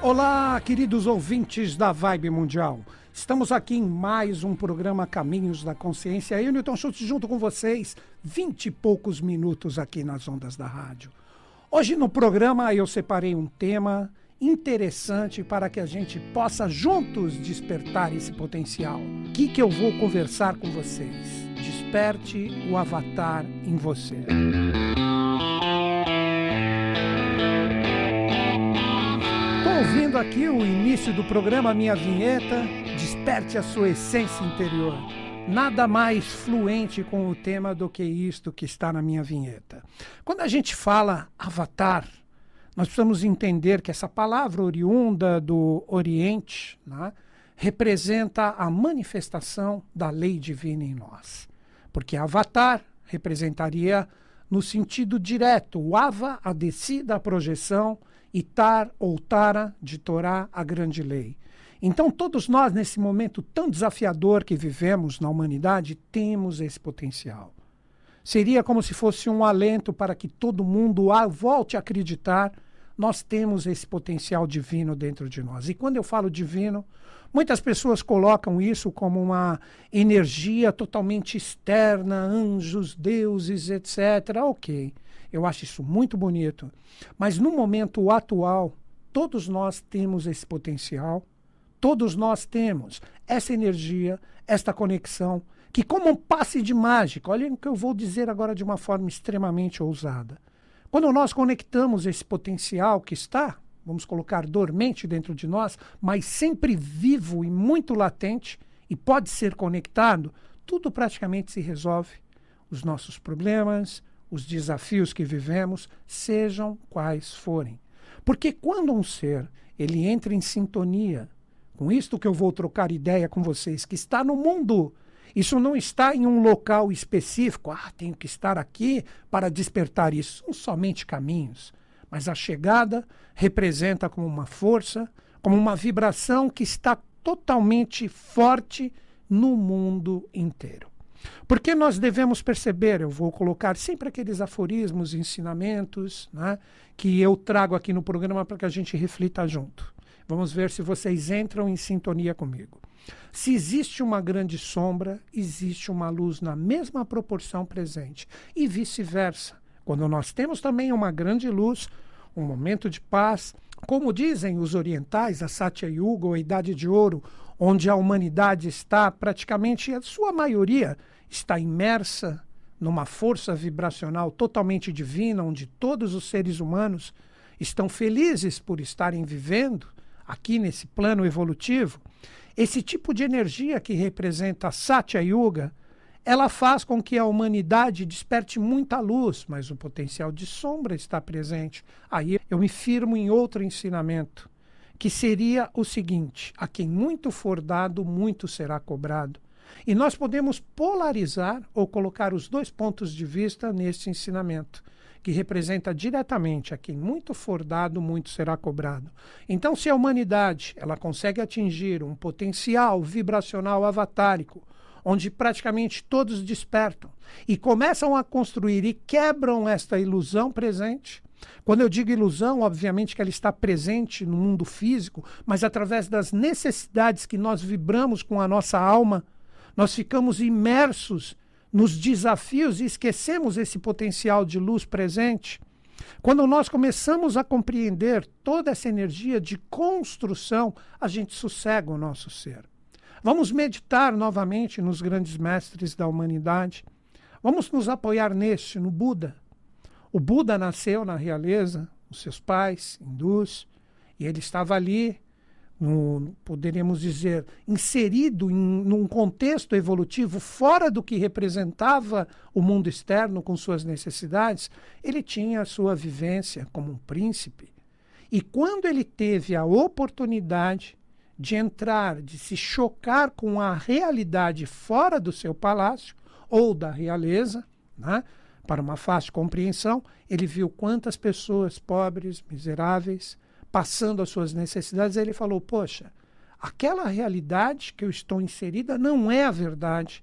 Olá, queridos ouvintes da Vibe Mundial. Estamos aqui em mais um programa Caminhos da Consciência. Eu, Newton Schultz, junto com vocês, vinte e poucos minutos aqui nas ondas da rádio. Hoje no programa eu separei um tema interessante para que a gente possa juntos despertar esse potencial. O que, que eu vou conversar com vocês? Desperte o avatar em você. Ouvindo aqui o início do programa, minha vinheta. Desperte a sua essência interior. Nada mais fluente com o tema do que isto que está na minha vinheta. Quando a gente fala avatar, nós precisamos entender que essa palavra oriunda do Oriente né, representa a manifestação da lei divina em nós. Porque avatar representaria no sentido direto, o ava, a descida, a projeção, e tar ou tara, de Torá, a grande lei. Então, todos nós, nesse momento tão desafiador que vivemos na humanidade, temos esse potencial. Seria como se fosse um alento para que todo mundo volte a acreditar nós temos esse potencial divino dentro de nós. E quando eu falo divino, muitas pessoas colocam isso como uma energia totalmente externa, anjos, deuses, etc. Ok, eu acho isso muito bonito. Mas no momento atual, todos nós temos esse potencial, todos nós temos essa energia, esta conexão, que como um passe de mágica, olha o que eu vou dizer agora de uma forma extremamente ousada quando nós conectamos esse potencial que está, vamos colocar dormente dentro de nós, mas sempre vivo e muito latente e pode ser conectado, tudo praticamente se resolve. Os nossos problemas, os desafios que vivemos, sejam quais forem. Porque quando um ser ele entra em sintonia com isto que eu vou trocar ideia com vocês, que está no mundo isso não está em um local específico, ah, tenho que estar aqui para despertar isso. São somente caminhos. Mas a chegada representa como uma força, como uma vibração que está totalmente forte no mundo inteiro. Porque nós devemos perceber, eu vou colocar sempre aqueles aforismos, ensinamentos, né, que eu trago aqui no programa para que a gente reflita junto. Vamos ver se vocês entram em sintonia comigo. Se existe uma grande sombra, existe uma luz na mesma proporção presente. E vice-versa. Quando nós temos também uma grande luz, um momento de paz, como dizem os orientais, a Satya Yuga, a Idade de Ouro, onde a humanidade está praticamente, a sua maioria, está imersa numa força vibracional totalmente divina, onde todos os seres humanos estão felizes por estarem vivendo aqui nesse plano evolutivo, esse tipo de energia que representa a Satya Yuga, ela faz com que a humanidade desperte muita luz, mas o potencial de sombra está presente. Aí eu me firmo em outro ensinamento, que seria o seguinte: a quem muito for dado, muito será cobrado. E nós podemos polarizar ou colocar os dois pontos de vista nesse ensinamento que representa diretamente a quem muito for dado, muito será cobrado. Então, se a humanidade ela consegue atingir um potencial vibracional avatárico, onde praticamente todos despertam e começam a construir e quebram esta ilusão presente. Quando eu digo ilusão, obviamente que ela está presente no mundo físico, mas através das necessidades que nós vibramos com a nossa alma, nós ficamos imersos nos desafios e esquecemos esse potencial de luz presente, quando nós começamos a compreender toda essa energia de construção, a gente sossega o nosso ser. Vamos meditar novamente nos grandes mestres da humanidade. Vamos nos apoiar neste, no Buda. O Buda nasceu na realeza, os seus pais, hindus, e ele estava ali no, poderíamos dizer, inserido em num contexto evolutivo fora do que representava o mundo externo com suas necessidades, ele tinha a sua vivência como um príncipe. E quando ele teve a oportunidade de entrar, de se chocar com a realidade fora do seu palácio ou da realeza, né, para uma fácil compreensão, ele viu quantas pessoas pobres, miseráveis, passando as suas necessidades, ele falou: Poxa, aquela realidade que eu estou inserida não é a verdade.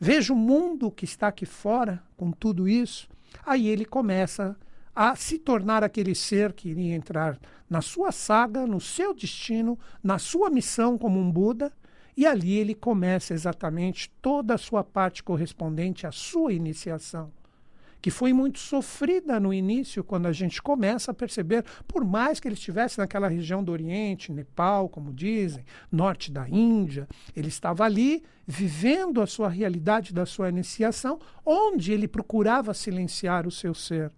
Veja o mundo que está aqui fora com tudo isso. Aí ele começa a se tornar aquele ser que iria entrar na sua saga, no seu destino, na sua missão como um Buda, e ali ele começa exatamente toda a sua parte correspondente à sua iniciação que foi muito sofrida no início, quando a gente começa a perceber, por mais que ele estivesse naquela região do Oriente, Nepal, como dizem, norte da Índia, ele estava ali vivendo a sua realidade da sua iniciação, onde ele procurava silenciar o seu ser.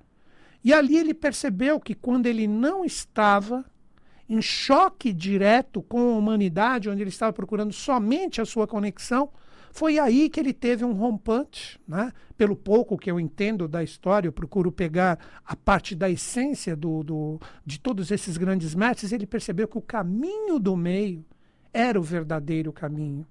E ali ele percebeu que quando ele não estava em choque direto com a humanidade, onde ele estava procurando somente a sua conexão, foi aí que ele teve um rompante, né? pelo pouco que eu entendo da história, eu procuro pegar a parte da essência do, do, de todos esses grandes mestres, ele percebeu que o caminho do meio era o verdadeiro caminho.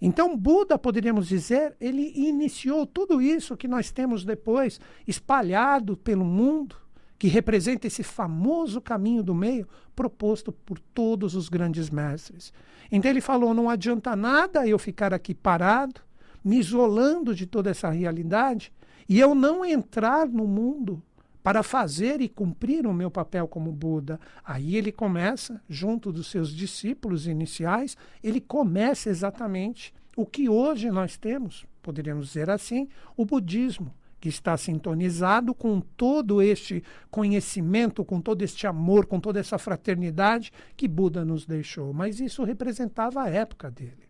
Então, Buda, poderíamos dizer, ele iniciou tudo isso que nós temos depois espalhado pelo mundo, que representa esse famoso caminho do meio proposto por todos os grandes mestres. Então ele falou: não adianta nada eu ficar aqui parado, me isolando de toda essa realidade, e eu não entrar no mundo para fazer e cumprir o meu papel como Buda. Aí ele começa, junto dos seus discípulos iniciais, ele começa exatamente o que hoje nós temos, poderíamos dizer assim, o budismo que está sintonizado com todo este conhecimento, com todo este amor, com toda essa fraternidade que Buda nos deixou. Mas isso representava a época dele.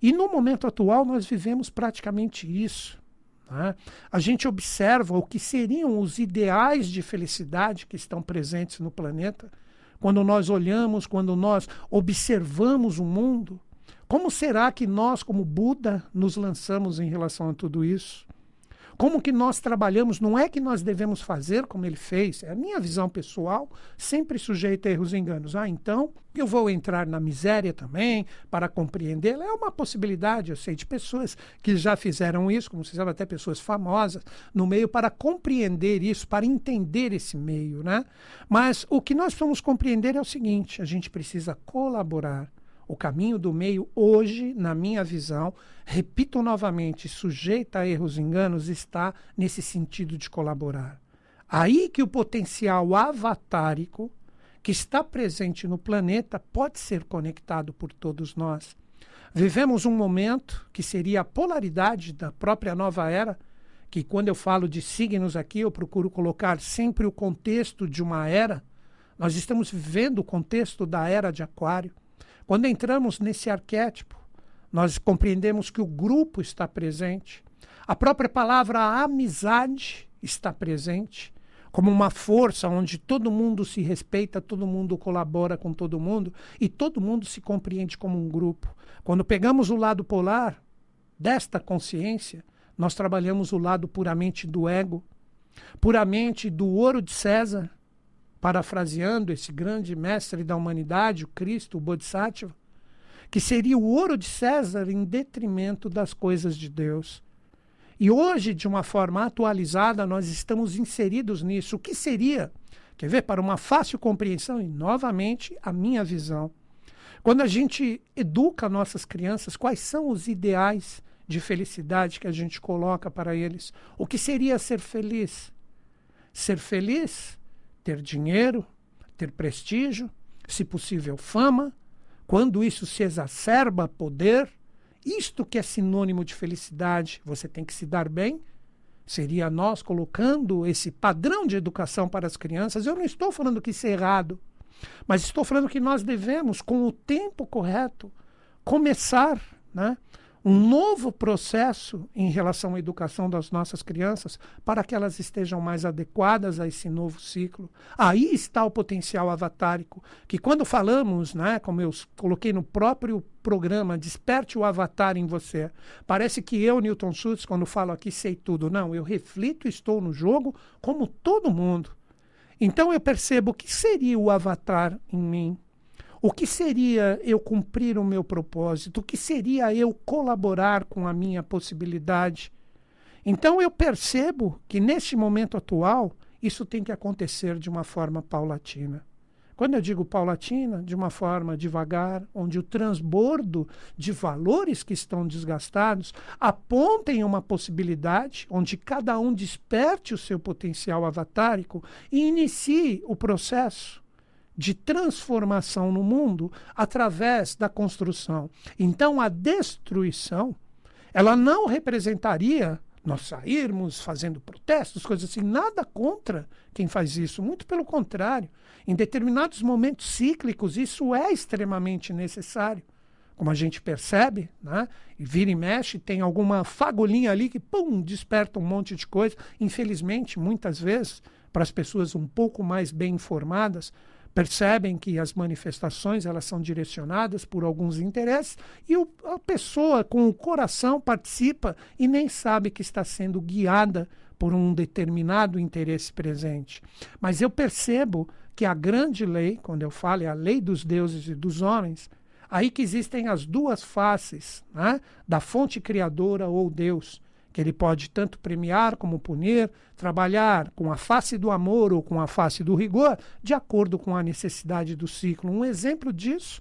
E no momento atual nós vivemos praticamente isso. Né? A gente observa o que seriam os ideais de felicidade que estão presentes no planeta. Quando nós olhamos, quando nós observamos o mundo, como será que nós, como Buda, nos lançamos em relação a tudo isso? Como que nós trabalhamos, não é que nós devemos fazer como ele fez, é a minha visão pessoal, sempre sujeita a erros e enganos. Ah, então eu vou entrar na miséria também para compreendê-la. É uma possibilidade, eu sei de pessoas que já fizeram isso, como se sabe, até pessoas famosas no meio, para compreender isso, para entender esse meio, né? Mas o que nós vamos compreender é o seguinte: a gente precisa colaborar o caminho do meio, hoje, na minha visão, repito novamente, sujeita a erros e enganos, está nesse sentido de colaborar. Aí que o potencial avatárico que está presente no planeta pode ser conectado por todos nós. Vivemos um momento que seria a polaridade da própria nova era, que quando eu falo de signos aqui, eu procuro colocar sempre o contexto de uma era. Nós estamos vivendo o contexto da era de Aquário quando entramos nesse arquétipo, nós compreendemos que o grupo está presente, a própria palavra amizade está presente, como uma força onde todo mundo se respeita, todo mundo colabora com todo mundo e todo mundo se compreende como um grupo. Quando pegamos o lado polar desta consciência, nós trabalhamos o lado puramente do ego, puramente do ouro de César, parafraseando esse grande mestre da humanidade, o Cristo, o Bodhisattva, que seria o ouro de César em detrimento das coisas de Deus. E hoje, de uma forma atualizada, nós estamos inseridos nisso. O que seria? Quer ver? Para uma fácil compreensão, e novamente a minha visão. Quando a gente educa nossas crianças, quais são os ideais de felicidade que a gente coloca para eles? O que seria ser feliz? Ser feliz ter dinheiro, ter prestígio, se possível fama, quando isso se exacerba poder, isto que é sinônimo de felicidade, você tem que se dar bem, seria nós colocando esse padrão de educação para as crianças. Eu não estou falando que isso é errado, mas estou falando que nós devemos, com o tempo correto, começar né, um novo processo em relação à educação das nossas crianças para que elas estejam mais adequadas a esse novo ciclo. Aí está o potencial avatárico, que quando falamos, né, como eu coloquei no próprio programa, desperte o avatar em você. Parece que eu, Newton Schultz, quando falo aqui, sei tudo. Não, eu reflito, estou no jogo como todo mundo. Então eu percebo o que seria o avatar em mim. O que seria eu cumprir o meu propósito? O que seria eu colaborar com a minha possibilidade? Então eu percebo que neste momento atual isso tem que acontecer de uma forma paulatina. Quando eu digo paulatina, de uma forma devagar, onde o transbordo de valores que estão desgastados apontem uma possibilidade, onde cada um desperte o seu potencial avatárico e inicie o processo de transformação no mundo através da construção. Então, a destruição, ela não representaria nós sairmos fazendo protestos, coisas assim, nada contra quem faz isso, muito pelo contrário. Em determinados momentos cíclicos, isso é extremamente necessário. Como a gente percebe, né? e vira e mexe, tem alguma fagulhinha ali que, pum, desperta um monte de coisa. Infelizmente, muitas vezes, para as pessoas um pouco mais bem informadas, percebem que as manifestações elas são direcionadas por alguns interesses e o, a pessoa com o coração participa e nem sabe que está sendo guiada por um determinado interesse presente. Mas eu percebo que a grande lei, quando eu falo é a lei dos deuses e dos homens, aí que existem as duas faces né, da fonte criadora ou Deus, que ele pode tanto premiar como punir, trabalhar com a face do amor ou com a face do rigor, de acordo com a necessidade do ciclo. Um exemplo disso,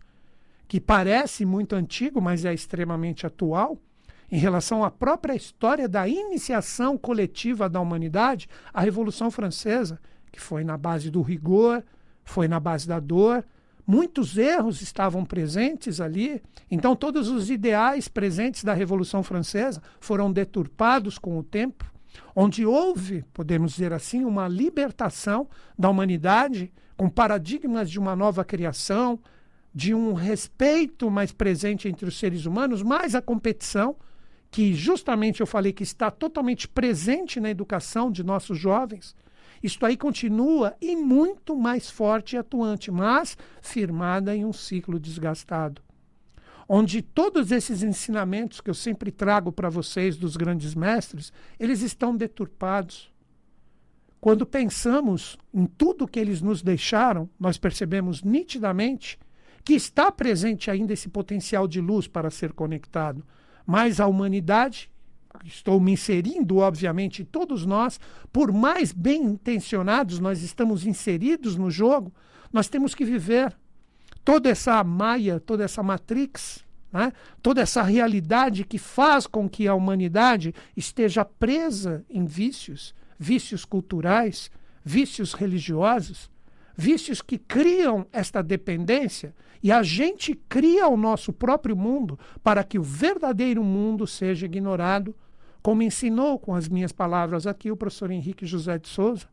que parece muito antigo, mas é extremamente atual, em relação à própria história da iniciação coletiva da humanidade, a Revolução Francesa, que foi na base do rigor, foi na base da dor. Muitos erros estavam presentes ali, então todos os ideais presentes da Revolução Francesa foram deturpados com o tempo, onde houve, podemos dizer assim, uma libertação da humanidade com paradigmas de uma nova criação, de um respeito mais presente entre os seres humanos, mais a competição, que justamente eu falei que está totalmente presente na educação de nossos jovens, isto aí continua e muito mais forte e atuante, mas firmada em um ciclo desgastado. Onde todos esses ensinamentos que eu sempre trago para vocês dos grandes mestres, eles estão deturpados. Quando pensamos em tudo que eles nos deixaram, nós percebemos nitidamente que está presente ainda esse potencial de luz para ser conectado, mas a humanidade estou me inserindo, obviamente, todos nós, por mais bem intencionados nós estamos inseridos no jogo, nós temos que viver toda essa maia, toda essa matrix, né? toda essa realidade que faz com que a humanidade esteja presa em vícios, vícios culturais, vícios religiosos, vícios que criam esta dependência e a gente cria o nosso próprio mundo para que o verdadeiro mundo seja ignorado como ensinou com as minhas palavras aqui o professor Henrique José de Souza,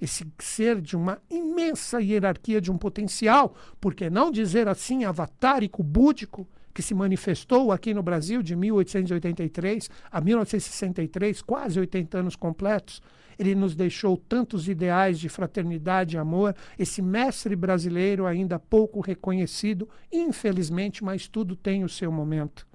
esse ser de uma imensa hierarquia de um potencial, por que não dizer assim, avatárico, búdico, que se manifestou aqui no Brasil de 1883 a 1963, quase 80 anos completos. Ele nos deixou tantos ideais de fraternidade e amor, esse mestre brasileiro ainda pouco reconhecido, infelizmente, mas tudo tem o seu momento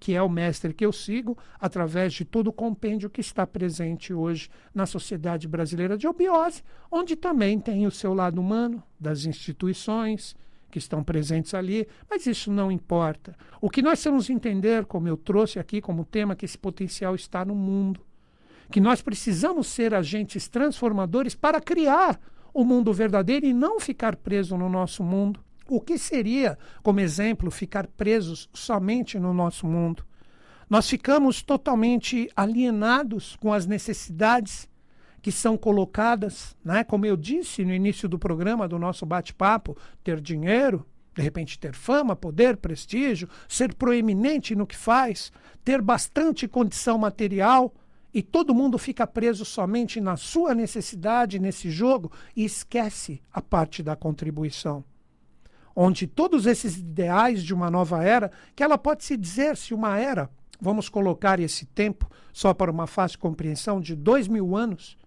que é o mestre que eu sigo, através de todo o compêndio que está presente hoje na sociedade brasileira de obiose, onde também tem o seu lado humano, das instituições que estão presentes ali, mas isso não importa. O que nós temos entender, como eu trouxe aqui como tema, que esse potencial está no mundo. Que nós precisamos ser agentes transformadores para criar o mundo verdadeiro e não ficar preso no nosso mundo. O que seria, como exemplo, ficar presos somente no nosso mundo? Nós ficamos totalmente alienados com as necessidades que são colocadas, né? como eu disse no início do programa, do nosso bate-papo, ter dinheiro, de repente ter fama, poder, prestígio, ser proeminente no que faz, ter bastante condição material, e todo mundo fica preso somente na sua necessidade nesse jogo e esquece a parte da contribuição onde todos esses ideais de uma nova era, que ela pode se dizer se uma era, vamos colocar esse tempo só para uma fácil compreensão de dois mil anos,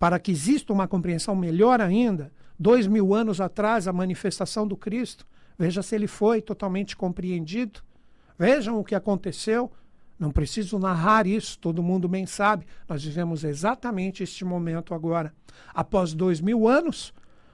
para que exista uma compreensão melhor ainda, dois mil anos atrás, a manifestação do Cristo, veja se ele foi totalmente compreendido, vejam o que aconteceu. Não preciso narrar isso, todo mundo bem sabe. Nós vivemos exatamente este momento agora. Após dois mil anos,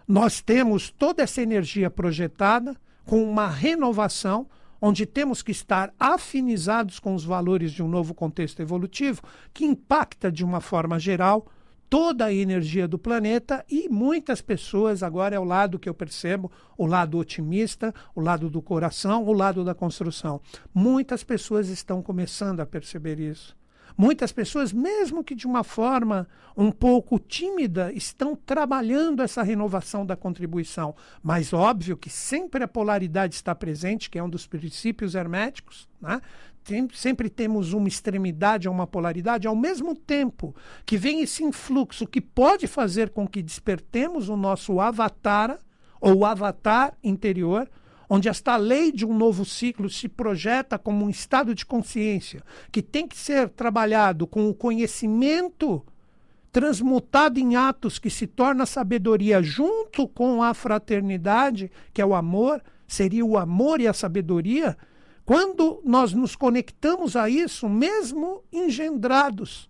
nós temos toda essa energia projetada com uma renovação, onde temos que estar afinizados com os valores de um novo contexto evolutivo que impacta de uma forma geral toda a energia do planeta e muitas pessoas, agora é o lado que eu percebo, o lado otimista, o lado do coração, o lado da construção. Muitas pessoas estão começando a perceber isso. Muitas pessoas, mesmo que de uma forma um pouco tímida, estão trabalhando essa renovação da contribuição. Mas óbvio que sempre a polaridade está presente, que é um dos princípios herméticos. Né? sempre temos uma extremidade, uma polaridade, ao mesmo tempo que vem esse influxo que pode fazer com que despertemos o nosso avatar, ou avatar interior, onde esta lei de um novo ciclo se projeta como um estado de consciência que tem que ser trabalhado com o conhecimento transmutado em atos que se torna sabedoria junto com a fraternidade, que é o amor, seria o amor e a sabedoria. Quando nós nos conectamos a isso, mesmo engendrados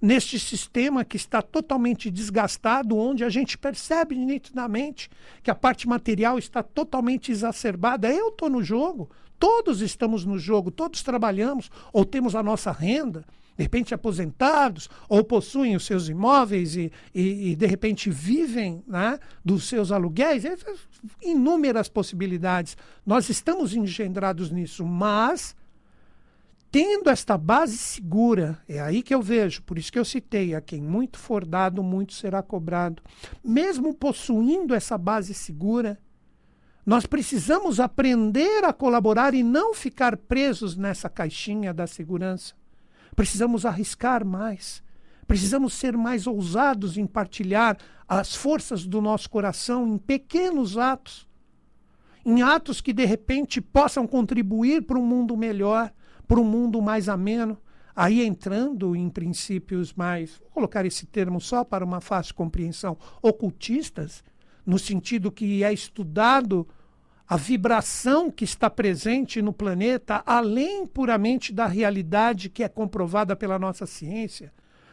neste sistema que está totalmente desgastado, onde a gente percebe nitidamente que a parte material está totalmente exacerbada. Eu estou no jogo, todos estamos no jogo, todos trabalhamos ou temos a nossa renda, de repente aposentados, ou possuem os seus imóveis e, e, e de repente vivem né, dos seus aluguéis. Inúmeras possibilidades. Nós estamos engendrados nisso, mas tendo esta base segura, é aí que eu vejo, por isso que eu citei, a quem muito for dado, muito será cobrado. Mesmo possuindo essa base segura, nós precisamos aprender a colaborar e não ficar presos nessa caixinha da segurança. Precisamos arriscar mais. Precisamos ser mais ousados em partilhar as forças do nosso coração em pequenos atos, em atos que de repente possam contribuir para um mundo melhor para um mundo mais ameno, aí entrando em princípios mais, vou colocar esse termo só para uma fácil compreensão, ocultistas, no sentido que é estudado a vibração que está presente no planeta, além puramente da realidade que é comprovada pela nossa ciência.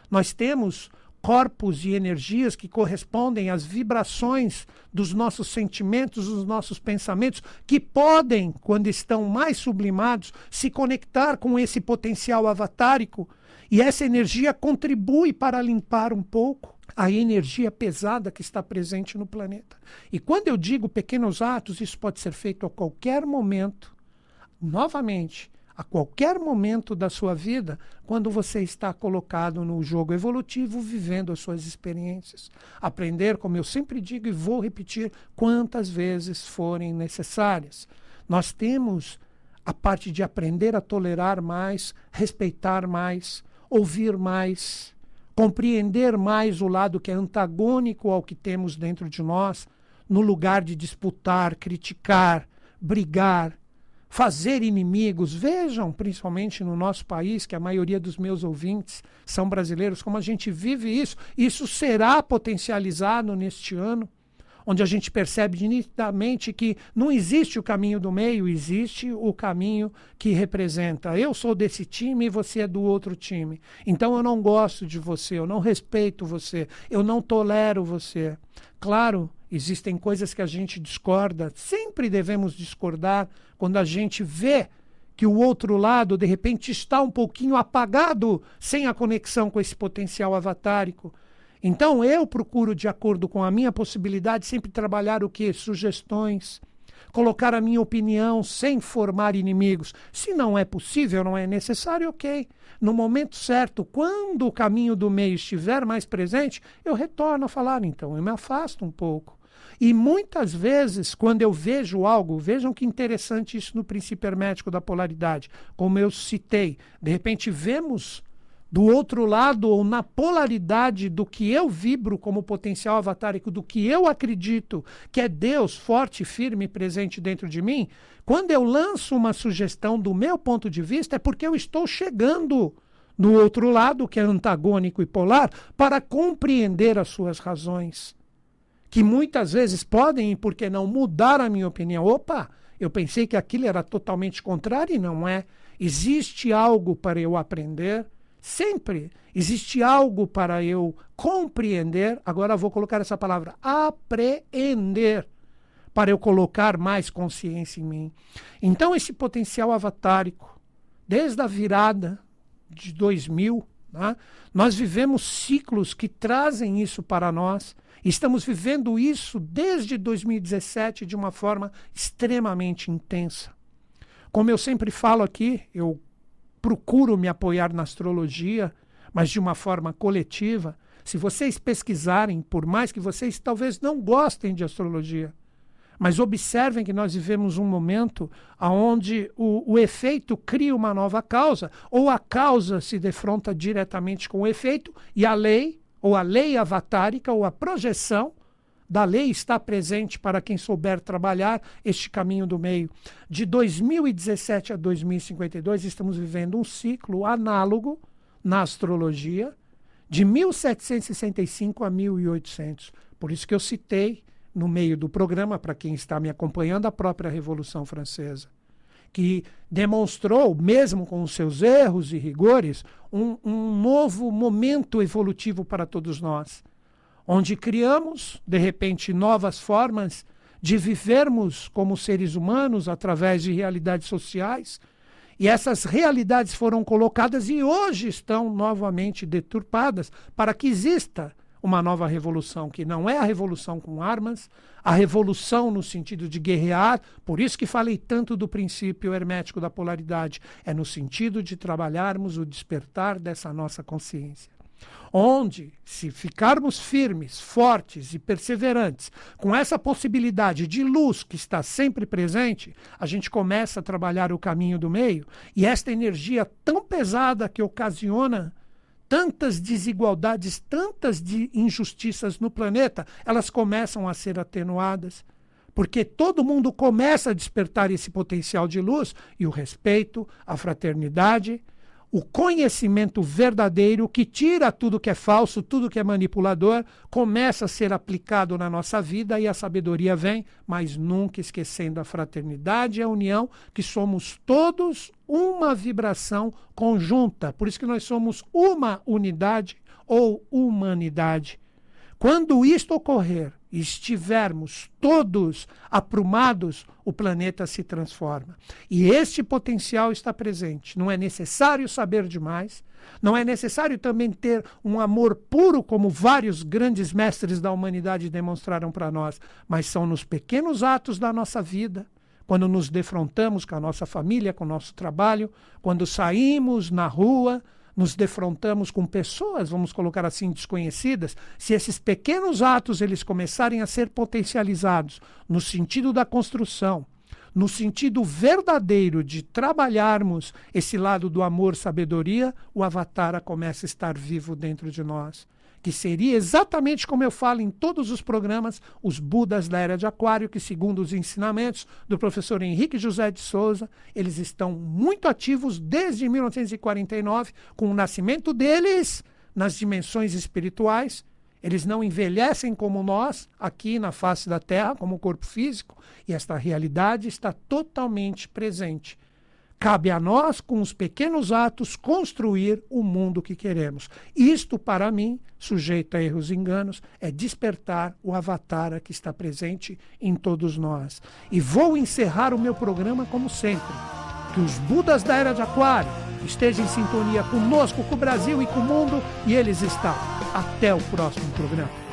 Nós temos corpos e energias que correspondem às vibrações dos nossos sentimentos, dos nossos pensamentos, que podem, quando estão mais sublimados, se conectar com esse potencial avatárico. E essa energia contribui para limpar um pouco a energia pesada que está presente no planeta. E quando eu digo pequenos atos, isso pode ser feito a qualquer momento. Novamente, a qualquer momento da sua vida, quando você está colocado no jogo evolutivo, vivendo as suas experiências. Aprender, como eu sempre digo e vou repetir quantas vezes forem necessárias. Nós temos a parte de aprender a tolerar mais, respeitar mais, ouvir mais, compreender mais o lado que é antagônico ao que temos dentro de nós, no lugar de disputar, criticar, brigar, fazer inimigos. Vejam, principalmente no nosso país, que a maioria dos meus ouvintes são brasileiros, como a gente vive isso. Isso será potencializado neste ano, onde a gente percebe nitidamente que não existe o caminho do meio, existe o caminho que representa. Eu sou desse time e você é do outro time. Então eu não gosto de você, eu não respeito você, eu não tolero você. Claro, existem coisas que a gente discorda, sempre devemos discordar quando a gente vê que o outro lado, de repente, está um pouquinho apagado, sem a conexão com esse potencial avatárico. Então, eu procuro, de acordo com a minha possibilidade, sempre trabalhar o que? Sugestões, colocar a minha opinião sem formar inimigos. Se não é possível, não é necessário, ok. No momento certo, quando o caminho do meio estiver mais presente, eu retorno a falar, então eu me afasto um pouco. E muitas vezes, quando eu vejo algo, vejam que interessante isso no princípio hermético da polaridade, como eu citei, de repente vemos do outro lado ou na polaridade do que eu vibro como potencial avatárico, do que eu acredito que é Deus forte, firme e presente dentro de mim, quando eu lanço uma sugestão do meu ponto de vista, é porque eu estou chegando no outro lado, que é antagônico e polar, para compreender as suas razões que muitas vezes podem, por que não, mudar a minha opinião. Opa, eu pensei que aquilo era totalmente contrário e não é. Existe algo para eu aprender, sempre. Existe algo para eu compreender. Agora vou colocar essa palavra, apreender, para eu colocar mais consciência em mim. Então, esse potencial avatárico, desde a virada de 2000, Né? Nós vivemos ciclos que trazem isso para nós. Estamos vivendo isso desde 2017 de uma forma extremamente intensa. Como eu sempre falo aqui, eu procuro me apoiar na astrologia, mas de uma forma coletiva. Se vocês pesquisarem, por mais que vocês talvez não gostem de astrologia, mas observem que nós vivemos um momento onde o, o, efeito cria uma nova causa, ou a causa se defronta diretamente com o efeito, e a lei, ou a lei avatárica, ou a projeção da lei está presente para quem souber trabalhar este caminho do meio. De 2017 a 2052, estamos vivendo um ciclo análogo na astrologia de 1765 a 1800. Por isso que eu citei no meio do programa, para quem está me acompanhando, a própria Revolução Francesa, que demonstrou, mesmo com os seus erros e rigores, um, um novo momento evolutivo para todos nós, onde criamos, de repente, novas formas de vivermos como seres humanos através de realidades sociais. E essas realidades foram colocadas e hoje estão novamente deturpadas para que exista uma nova revolução, que não é a revolução com armas, a revolução no sentido de guerrear, por isso que falei tanto do princípio hermético da polaridade, é no sentido de trabalharmos o despertar dessa nossa consciência. Onde, se ficarmos firmes, fortes e perseverantes, com essa possibilidade de luz que está sempre presente, a gente começa a trabalhar o caminho do meio e esta energia tão pesada que ocasiona tantas desigualdades, tantas de injustiças no planeta, elas começam a ser atenuadas. Porque todo mundo começa a despertar esse potencial de luz e o respeito, a fraternidade, o conhecimento verdadeiro que tira tudo que é falso, tudo que é manipulador, começa a ser aplicado na nossa vida e a sabedoria vem, mas nunca esquecendo a fraternidade e a união, que somos todos uma vibração conjunta. Por isso que nós somos uma unidade ou humanidade. Quando isto ocorrer, estivermos todos aprumados, o planeta se transforma. E este potencial está presente. Não é necessário saber demais, não é necessário também ter um amor puro, como vários grandes mestres da humanidade demonstraram para nós, mas são nos pequenos atos da nossa vida, quando nos defrontamos com a nossa família, com o nosso trabalho, quando saímos na rua, nos defrontamos com pessoas, vamos colocar assim, desconhecidas, se esses pequenos atos eles começarem a ser potencializados no sentido da construção, no sentido verdadeiro de trabalharmos esse lado do amor, sabedoria, o avatar começa a estar vivo dentro de nós que seria exatamente como eu falo em todos os programas, os Budas da Era de Aquário, que, segundo os ensinamentos do professor Henrique José de Souza, eles estão muito ativos desde 1949, com o nascimento deles nas dimensões espirituais. Eles não envelhecem como nós, aqui na face da Terra, como corpo físico, e esta realidade está totalmente presente Cabe a nós, com os pequenos atos, construir o mundo que queremos. Isto, para mim, sujeito a erros e enganos, é despertar o avatar que está presente em todos nós. E vou encerrar o meu programa como sempre. Que os Budas da Era de Aquário estejam em sintonia conosco, com o Brasil e com o mundo, e eles estão. Até o próximo programa.